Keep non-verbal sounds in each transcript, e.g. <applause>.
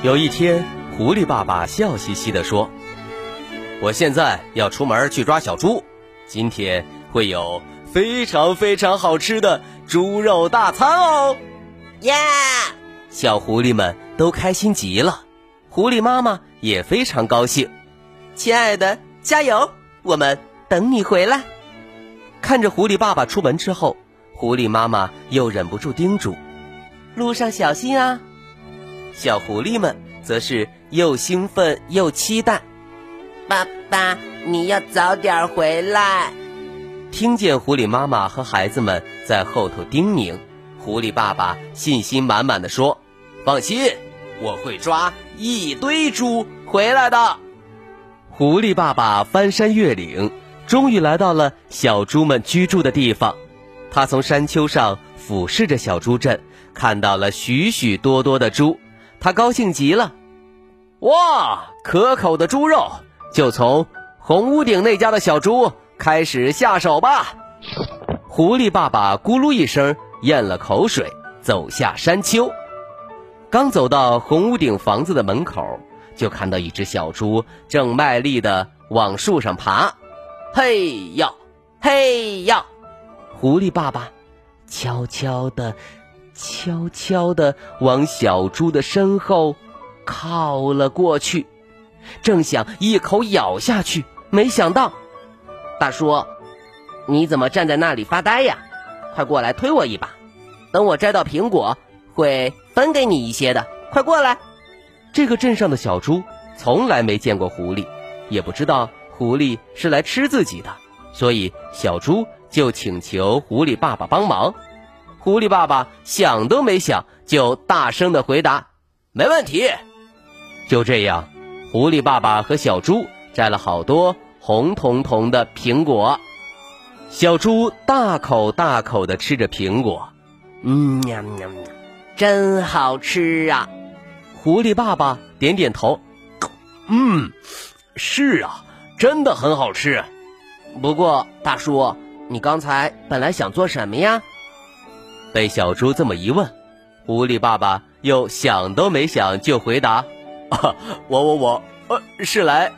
有一天，狐狸爸爸笑嘻嘻地说：“我现在要出门去抓小猪，今天会有非常非常好吃的猪肉大餐哦！”耶！小狐狸们都开心极了，狐狸妈妈也非常高兴。亲爱的，加油！我们等你回来。看着狐狸爸爸出门之后，狐狸妈妈又忍不住叮嘱：“路上小心啊！”小狐狸们则是又兴奋又期待。爸爸，你要早点回来。听见狐狸妈妈和孩子们在后头叮咛，狐狸爸爸信心满满的说：“放心，我会抓一堆猪回来的。”狐狸爸爸翻山越岭，终于来到了小猪们居住的地方。他从山丘上俯视着小猪镇，看到了许许多多的猪。他高兴极了，哇！可口的猪肉，就从红屋顶那家的小猪开始下手吧。狐狸爸爸咕噜一声咽了口水，走下山丘。刚走到红屋顶房子的门口，就看到一只小猪正卖力的往树上爬。嘿呀，嘿呀！狐狸爸爸悄悄的。悄悄地往小猪的身后靠了过去，正想一口咬下去，没想到，大叔，你怎么站在那里发呆呀？快过来推我一把，等我摘到苹果，会分给你一些的。快过来！这个镇上的小猪从来没见过狐狸，也不知道狐狸是来吃自己的，所以小猪就请求狐狸爸爸帮忙。狐狸爸爸想都没想，就大声的回答：“没问题。”就这样，狐狸爸爸和小猪摘了好多红彤彤的苹果。小猪大口大口的吃着苹果，嗯，喵喵喵，真好吃啊！狐狸爸爸点点头，嗯，是啊，真的很好吃。不过，大叔，你刚才本来想做什么呀？被小猪这么一问，狐狸爸爸又想都没想就回答：“啊，我我我，呃，是来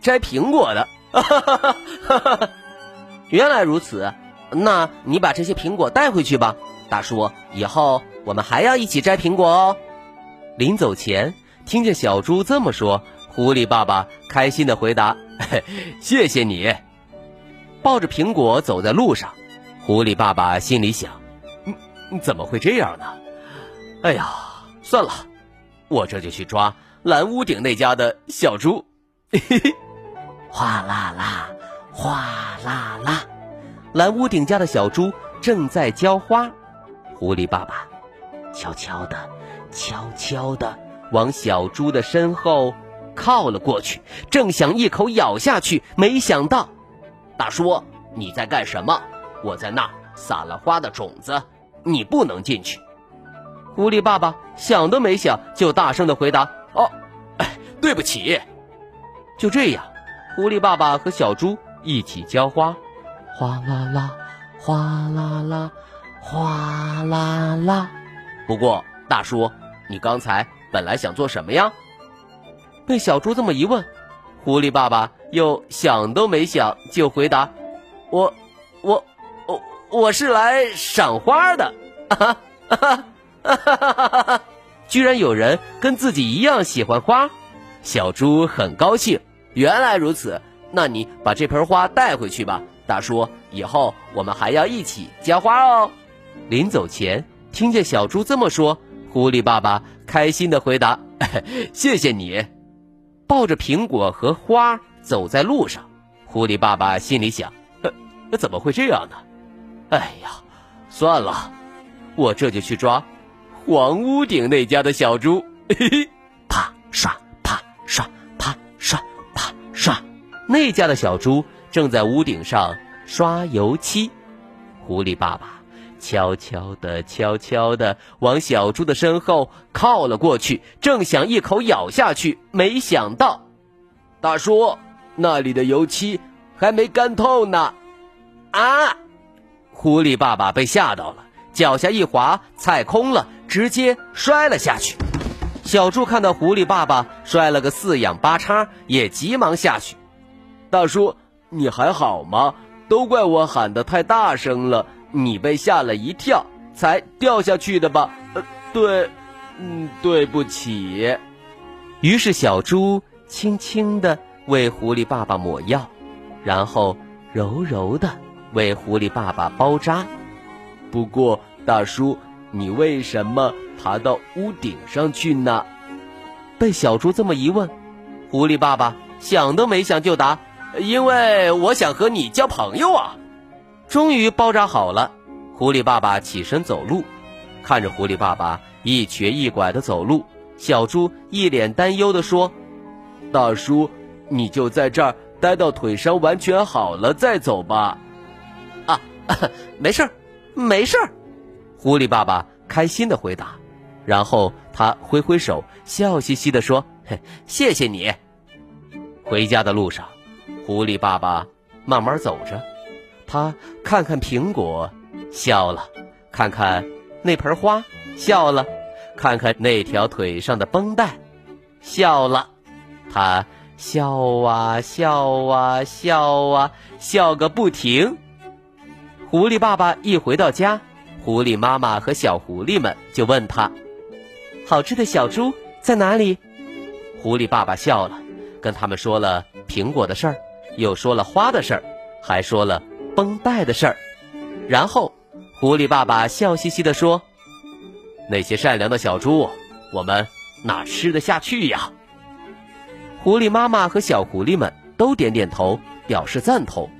摘苹果的。”原来如此，那你把这些苹果带回去吧，大叔。以后我们还要一起摘苹果哦。临走前，听见小猪这么说，狐狸爸爸开心的回答：“谢谢你。”抱着苹果走在路上，狐狸爸爸心里想。怎么会这样呢？哎呀，算了，我这就去抓蓝屋顶那家的小猪。嘿嘿，哗啦啦，哗啦啦，蓝屋顶家的小猪正在浇花。狐狸爸爸悄悄的、悄悄的往小猪的身后靠了过去，正想一口咬下去，没想到，大叔你在干什么？我在那撒了花的种子。你不能进去。狐狸爸爸想都没想，就大声的回答：“哦，哎对不起。”就这样，狐狸爸爸和小猪一起浇花，哗啦啦，哗啦啦，哗啦啦。不过，大叔，你刚才本来想做什么呀？被小猪这么一问，狐狸爸爸又想都没想就回答：“我，我。”我是来赏花的，哈哈哈哈哈！居然有人跟自己一样喜欢花，小猪很高兴。原来如此，那你把这盆花带回去吧，大叔。以后我们还要一起浇花哦。临走前，听见小猪这么说，狐狸爸爸开心的回答：“ <laughs> 谢谢你。”抱着苹果和花走在路上，狐狸爸爸心里想：“ <laughs> 怎么会这样呢？”哎呀，算了，我这就去抓黄屋顶那家的小猪。<laughs> 嘿嘿，啪刷啪刷啪刷啪刷，那家的小猪正在屋顶上刷油漆。狐狸爸爸悄悄的、悄悄的往小猪的身后靠了过去，正想一口咬下去，没想到，大叔那里的油漆还没干透呢！啊！狐狸爸爸被吓到了，脚下一滑，踩空了，直接摔了下去。小猪看到狐狸爸爸摔了个四仰八叉，也急忙下去。大叔，你还好吗？都怪我喊得太大声了，你被吓了一跳，才掉下去的吧？呃，对，嗯，对不起。于是小猪轻轻地为狐狸爸爸抹药，然后柔柔地为狐狸爸爸包扎。不过，大叔，你为什么爬到屋顶上去呢？被小猪这么一问，狐狸爸爸想都没想就答。因为我想和你交朋友啊！终于包扎好了，狐狸爸爸起身走路，看着狐狸爸爸一瘸一拐的走路，小猪一脸担忧的说：“大叔，你就在这儿待到腿伤完全好了再走吧。”啊，<laughs> 没事儿，没事儿。狐狸爸爸开心的回答，然后他挥挥手，笑嘻嘻的说：“嘿谢谢你。”回家的路上。狐狸爸爸慢慢走着，他看看苹果，笑了；看看那盆花，笑了；看看那条腿上的绷带，笑了。他笑啊笑啊笑啊笑个不停。狐狸爸爸一回到家，狐狸妈妈和小狐狸们就问他：“好吃的小猪在哪里？”狐狸爸爸笑了，跟他们说了苹果的事儿。又说了花的事儿，还说了绷带的事儿，然后，狐狸爸爸笑嘻嘻地说：“那些善良的小猪，我们哪吃得下去呀？”狐狸妈妈和小狐狸们都点点头，表示赞同。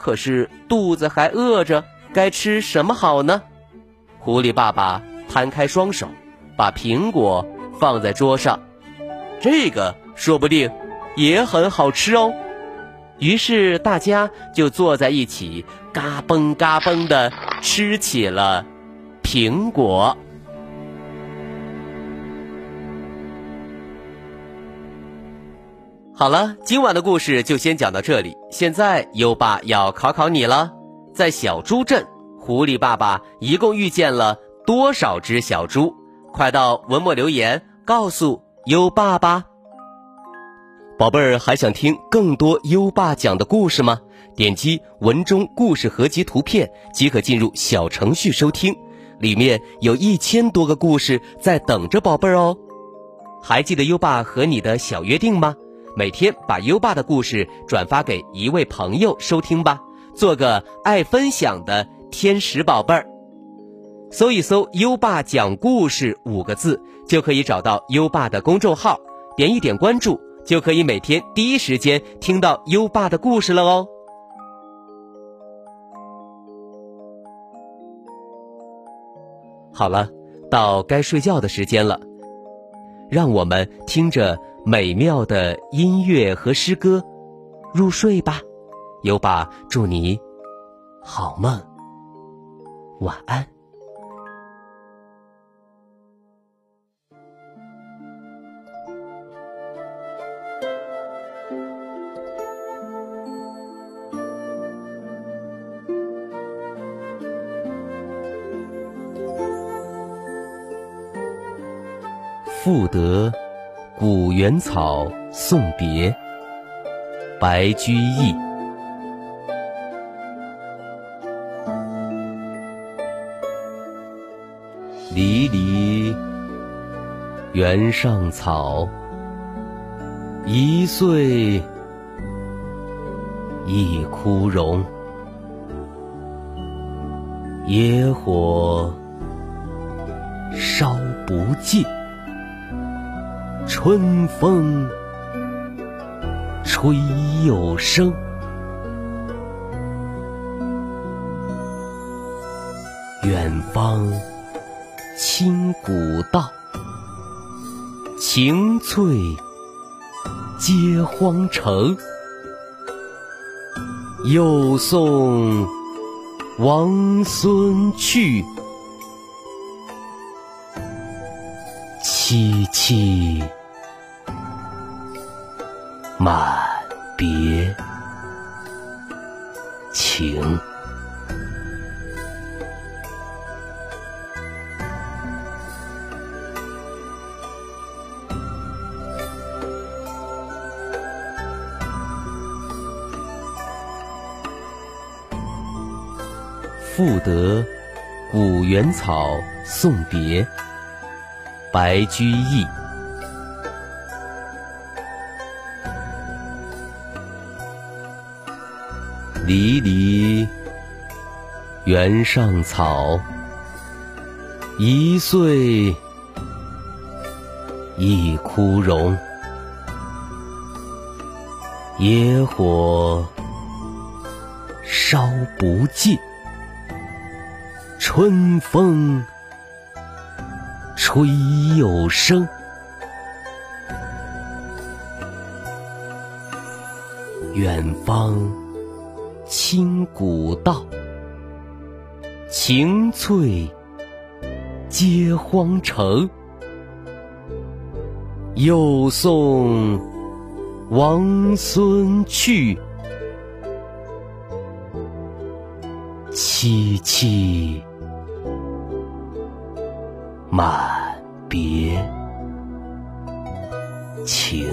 可是肚子还饿着，该吃什么好呢？狐狸爸爸摊开双手，把苹果放在桌上，这个说不定也很好吃哦。于是大家就坐在一起，嘎嘣嘎嘣的吃起了苹果。好了，今晚的故事就先讲到这里。现在优爸要考考你了，在小猪镇，狐狸爸爸一共遇见了多少只小猪？快到文末留言告诉优爸吧。宝贝儿，还想听更多优爸讲的故事吗？点击文中故事合集图片即可进入小程序收听，里面有一千多个故事在等着宝贝儿哦。还记得优爸和你的小约定吗？每天把优爸的故事转发给一位朋友收听吧，做个爱分享的天使宝贝儿。搜一搜“优爸讲故事”五个字，就可以找到优爸的公众号，点一点关注。就可以每天第一时间听到优爸的故事了哦。好了，到该睡觉的时间了，让我们听着美妙的音乐和诗歌入睡吧。优爸祝你好梦，晚安。赋得古原草送别，白居易。离离原上草，一岁一枯荣。野火烧不尽。春风吹又生，远方清谷晴翠接荒城。又送王孙去，萋萋满别情。赋得古原草送别，白居易。离离原上草，一岁一枯荣。野火烧不尽。春风吹又生，远方清古道，晴翠接荒城。又送王孙去，萋萋。满别情。